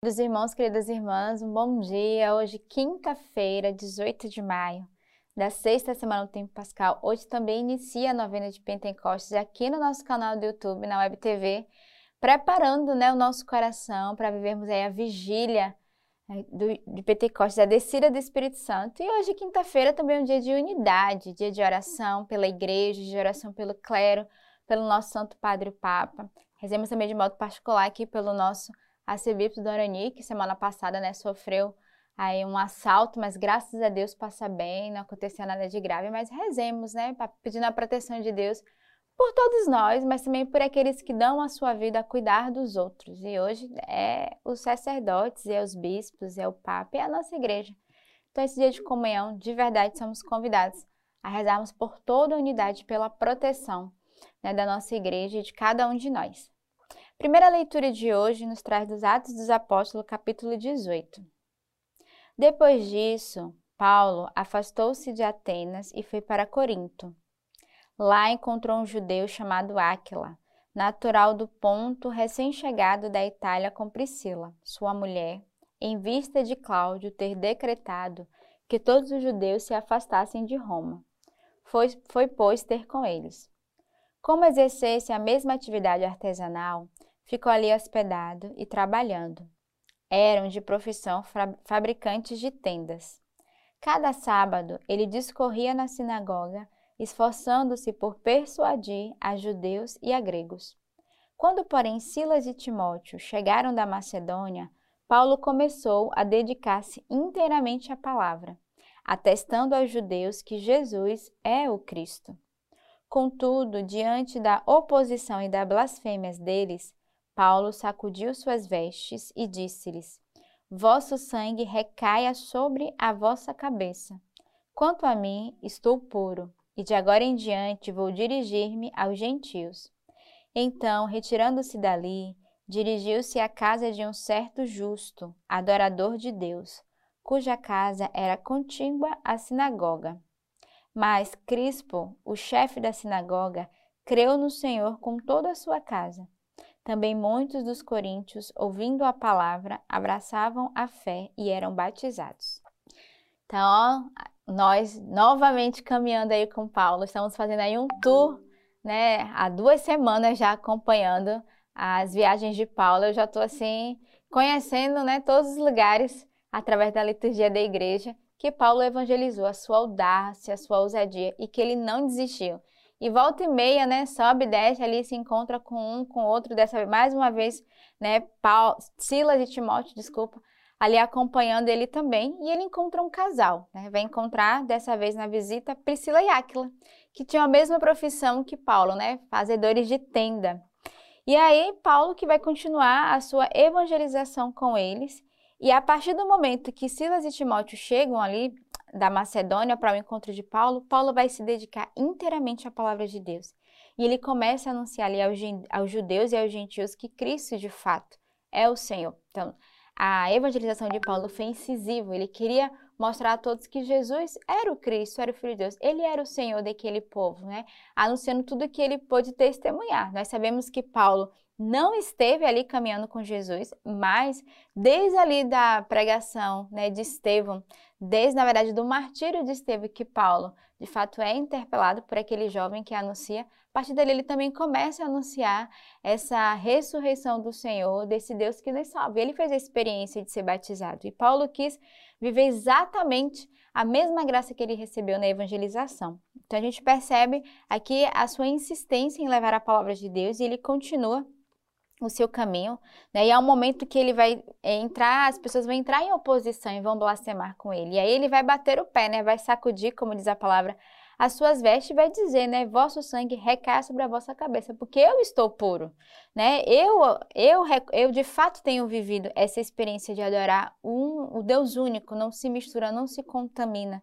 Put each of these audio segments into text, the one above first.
Queridos irmãos, queridas irmãs, um bom dia. Hoje, quinta-feira, 18 de maio, da sexta semana do Tempo Pascal. Hoje também inicia a novena de Pentecostes aqui no nosso canal do YouTube, na Web TV, preparando né, o nosso coração para vivermos aí a vigília né, do, de Pentecostes, a descida do Espírito Santo. E hoje, quinta-feira, também é um dia de unidade, dia de oração pela igreja, de oração pelo clero, pelo nosso Santo Padre o Papa. Rezemos também de modo particular aqui pelo nosso arcebispo Dorani, que semana passada né, sofreu aí um assalto, mas graças a Deus passa bem, não aconteceu nada de grave, mas rezemos, né, pedindo a proteção de Deus por todos nós, mas também por aqueles que dão a sua vida a cuidar dos outros. E hoje é os sacerdotes, é os bispos, é o Papa, é a nossa igreja. Então, esse dia de comunhão, de verdade, somos convidados a rezarmos por toda a unidade, pela proteção né, da nossa igreja e de cada um de nós. Primeira leitura de hoje nos traz dos Atos dos Apóstolos, capítulo 18. Depois disso, Paulo afastou-se de Atenas e foi para Corinto. Lá encontrou um judeu chamado Áquila, natural do Ponto, recém-chegado da Itália com Priscila, sua mulher, em vista de Cláudio ter decretado que todos os judeus se afastassem de Roma. Foi, foi pois, ter com eles. Como exercesse a mesma atividade artesanal, ficou ali hospedado e trabalhando. Eram de profissão fabricantes de tendas. Cada sábado ele discorria na sinagoga, esforçando-se por persuadir a judeus e a gregos. Quando, porém, Silas e Timóteo chegaram da Macedônia, Paulo começou a dedicar-se inteiramente à palavra, atestando aos judeus que Jesus é o Cristo. Contudo, diante da oposição e das blasfêmias deles, Paulo sacudiu suas vestes e disse-lhes: Vosso sangue recaia sobre a vossa cabeça. Quanto a mim, estou puro, e de agora em diante vou dirigir-me aos gentios. Então, retirando-se dali, dirigiu-se à casa de um certo justo, adorador de Deus, cuja casa era contígua à sinagoga. Mas Crispo, o chefe da sinagoga, creu no Senhor com toda a sua casa. Também muitos dos coríntios, ouvindo a palavra, abraçavam a fé e eram batizados. Então, ó, nós novamente caminhando aí com Paulo, estamos fazendo aí um tour, né? Há duas semanas já acompanhando as viagens de Paulo. Eu já estou assim conhecendo, né, todos os lugares através da liturgia da igreja que Paulo evangelizou, a sua audácia, a sua ousadia e que ele não desistiu. E volta e meia, né, sobe desce ali, se encontra com um, com outro, dessa vez, mais uma vez, né, Paulo, Silas e Timóteo, desculpa, ali acompanhando ele também, e ele encontra um casal, né, vai encontrar, dessa vez na visita, Priscila e Áquila, que tinham a mesma profissão que Paulo, né, fazedores de tenda. E aí, Paulo que vai continuar a sua evangelização com eles, e a partir do momento que Silas e Timóteo chegam ali, da Macedônia para o encontro de Paulo, Paulo vai se dedicar inteiramente à palavra de Deus. E ele começa a anunciar ali aos, judeus e aos gentios que Cristo, de fato, é o Senhor. Então, a evangelização de Paulo foi incisiva. Ele queria mostrar a todos que Jesus era o Cristo, era o Filho de Deus. Ele era o Senhor daquele povo, né? Anunciando tudo que ele pôde testemunhar. Nós sabemos que Paulo não esteve ali caminhando com Jesus, mas desde ali da pregação né, de Estevão, desde, na verdade, do martírio de Estevão, que Paulo, de fato, é interpelado por aquele jovem que anuncia, a partir dali ele também começa a anunciar essa ressurreição do Senhor, desse Deus que nos salva. Ele fez a experiência de ser batizado e Paulo quis viver exatamente a mesma graça que ele recebeu na evangelização. Então a gente percebe aqui a sua insistência em levar a palavra de Deus e ele continua o seu caminho, né? E é um momento que ele vai é, entrar, as pessoas vão entrar em oposição e vão blasfemar com ele. E aí ele vai bater o pé, né? Vai sacudir, como diz a palavra, as suas vestes vai dizer, né? Vosso sangue recai sobre a vossa cabeça, porque eu estou puro, né? Eu, eu, eu de fato tenho vivido essa experiência de adorar um, o Deus único, não se mistura, não se contamina.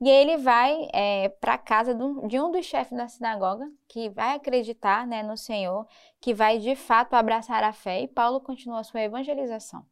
E ele vai é, para a casa de um dos chefes da sinagoga, que vai acreditar né, no Senhor, que vai de fato abraçar a fé, e Paulo continua a sua evangelização.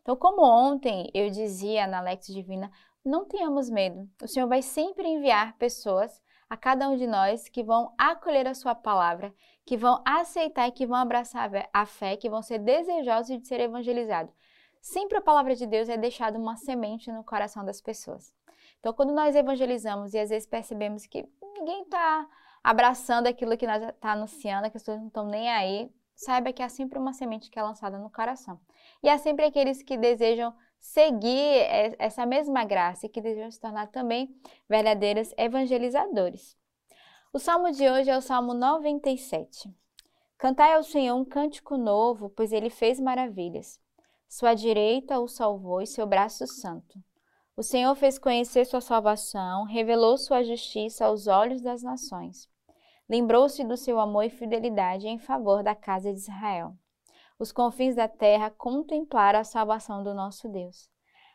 Então, como ontem eu dizia na Lex Divina, não tenhamos medo. O Senhor vai sempre enviar pessoas a cada um de nós que vão acolher a sua palavra, que vão aceitar e que vão abraçar a fé, que vão ser desejosos de ser evangelizados. sempre a palavra de Deus é deixada uma semente no coração das pessoas. Então, quando nós evangelizamos e às vezes percebemos que ninguém está abraçando aquilo que nós está anunciando, que as pessoas não estão nem aí, saiba que há sempre uma semente que é lançada no coração. E há sempre aqueles que desejam seguir essa mesma graça e que desejam se tornar também verdadeiros evangelizadores. O salmo de hoje é o Salmo 97. Cantai ao Senhor um cântico novo, pois ele fez maravilhas. Sua direita o salvou e seu braço santo. O Senhor fez conhecer sua salvação, revelou sua justiça aos olhos das nações. Lembrou-se do seu amor e fidelidade em favor da casa de Israel. Os confins da terra contemplaram a salvação do nosso Deus.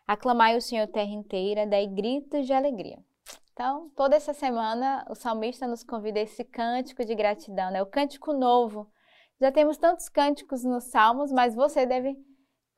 Aclamai o Senhor terra inteira, dai gritos de alegria. Então, toda essa semana, o salmista nos convida a esse cântico de gratidão, né? o cântico novo. Já temos tantos cânticos nos salmos, mas você deve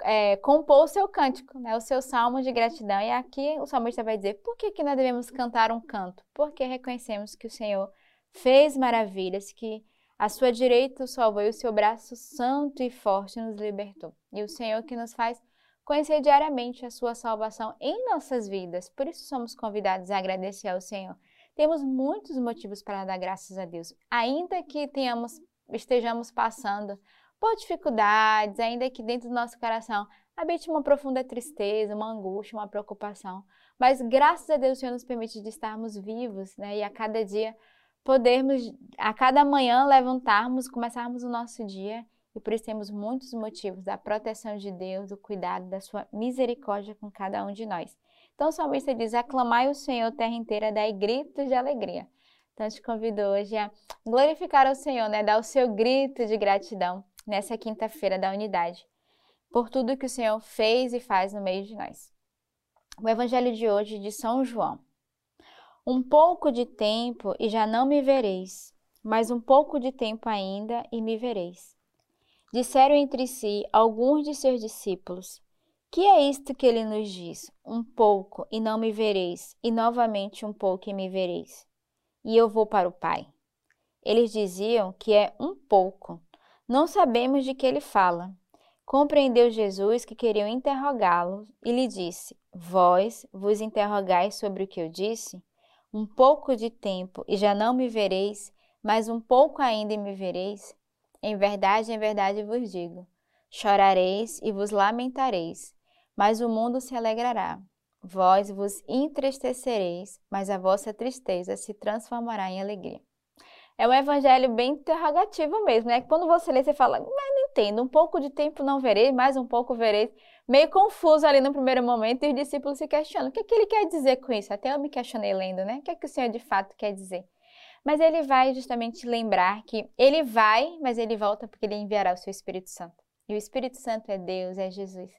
é, compor o seu cântico, né? o seu salmo de gratidão. E aqui o salmista vai dizer: por que, que nós devemos cantar um canto? Porque reconhecemos que o Senhor fez maravilhas, que a sua direita o salvou e o seu braço santo e forte nos libertou. E o Senhor que nos faz conhecer diariamente a sua salvação em nossas vidas. Por isso somos convidados a agradecer ao Senhor. Temos muitos motivos para dar graças a Deus, ainda que tenhamos, estejamos passando por dificuldades, ainda que dentro do nosso coração habite uma profunda tristeza, uma angústia, uma preocupação. Mas graças a Deus o Senhor nos permite de estarmos vivos, né? E a cada dia podermos, a cada manhã levantarmos, começarmos o nosso dia e por isso temos muitos motivos da proteção de Deus, do cuidado, da sua misericórdia com cada um de nós. Então o salmista diz: Aclamai o Senhor, terra inteira, dai gritos de alegria. Então te convido hoje a glorificar o Senhor, né? Dar o seu grito de gratidão nessa quinta-feira da unidade, por tudo que o Senhor fez e faz no meio de nós. O evangelho de hoje de São João. Um pouco de tempo e já não me vereis, mas um pouco de tempo ainda e me vereis. Disseram entre si alguns de seus discípulos: Que é isto que ele nos diz? Um pouco e não me vereis, e novamente um pouco e me vereis. E eu vou para o Pai. Eles diziam que é um pouco. Não sabemos de que ele fala. Compreendeu Jesus que queriam interrogá-lo e lhe disse: Vós vos interrogais sobre o que eu disse? Um pouco de tempo e já não me vereis, mas um pouco ainda me vereis. Em verdade, em verdade vos digo: chorareis e vos lamentareis, mas o mundo se alegrará. Vós vos entristecereis, mas a vossa tristeza se transformará em alegria. É um evangelho bem interrogativo mesmo, né? Quando você lê, você fala, um pouco de tempo não verei, mais um pouco verei. Meio confuso ali no primeiro momento, e os discípulos se questionam, o que, é que ele quer dizer com isso? Até eu me questionei lendo, né? O que é que o Senhor de fato quer dizer? Mas ele vai justamente lembrar que ele vai, mas ele volta porque ele enviará o seu Espírito Santo. E o Espírito Santo é Deus, é Jesus.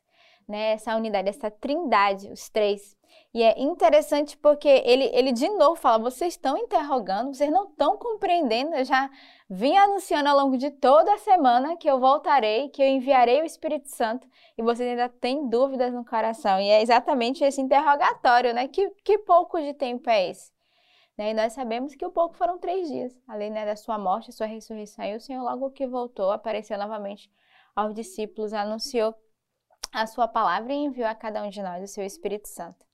Né? Essa unidade, essa trindade, os três. E é interessante porque ele, ele de novo fala: vocês estão interrogando, vocês não estão compreendendo. Eu já vim anunciando ao longo de toda a semana que eu voltarei, que eu enviarei o Espírito Santo e vocês ainda têm dúvidas no coração. E é exatamente esse interrogatório, né? Que, que pouco de tempo é esse? Né? E nós sabemos que o pouco foram três dias, além né, da sua morte, sua ressurreição. E o Senhor, logo que voltou, apareceu novamente aos discípulos, anunciou a sua palavra e enviou a cada um de nós o seu Espírito Santo.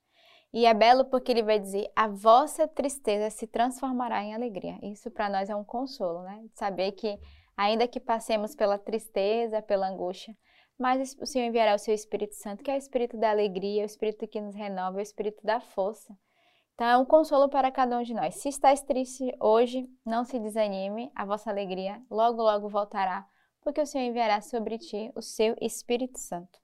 E é belo porque ele vai dizer: a vossa tristeza se transformará em alegria. Isso para nós é um consolo, né? Saber que, ainda que passemos pela tristeza, pela angústia, mas o Senhor enviará o seu Espírito Santo, que é o Espírito da alegria, o Espírito que nos renova, o Espírito da força. Então, é um consolo para cada um de nós. Se estás triste hoje, não se desanime, a vossa alegria logo, logo voltará, porque o Senhor enviará sobre ti o seu Espírito Santo.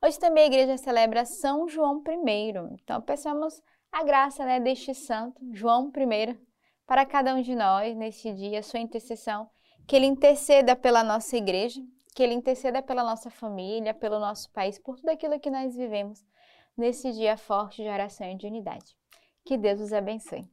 Hoje também a igreja celebra São João I. Então, peçamos a graça né, deste santo, João I, para cada um de nós neste dia, sua intercessão, que ele interceda pela nossa igreja, que ele interceda pela nossa família, pelo nosso país, por tudo aquilo que nós vivemos nesse dia forte de oração e de unidade. Que Deus os abençoe.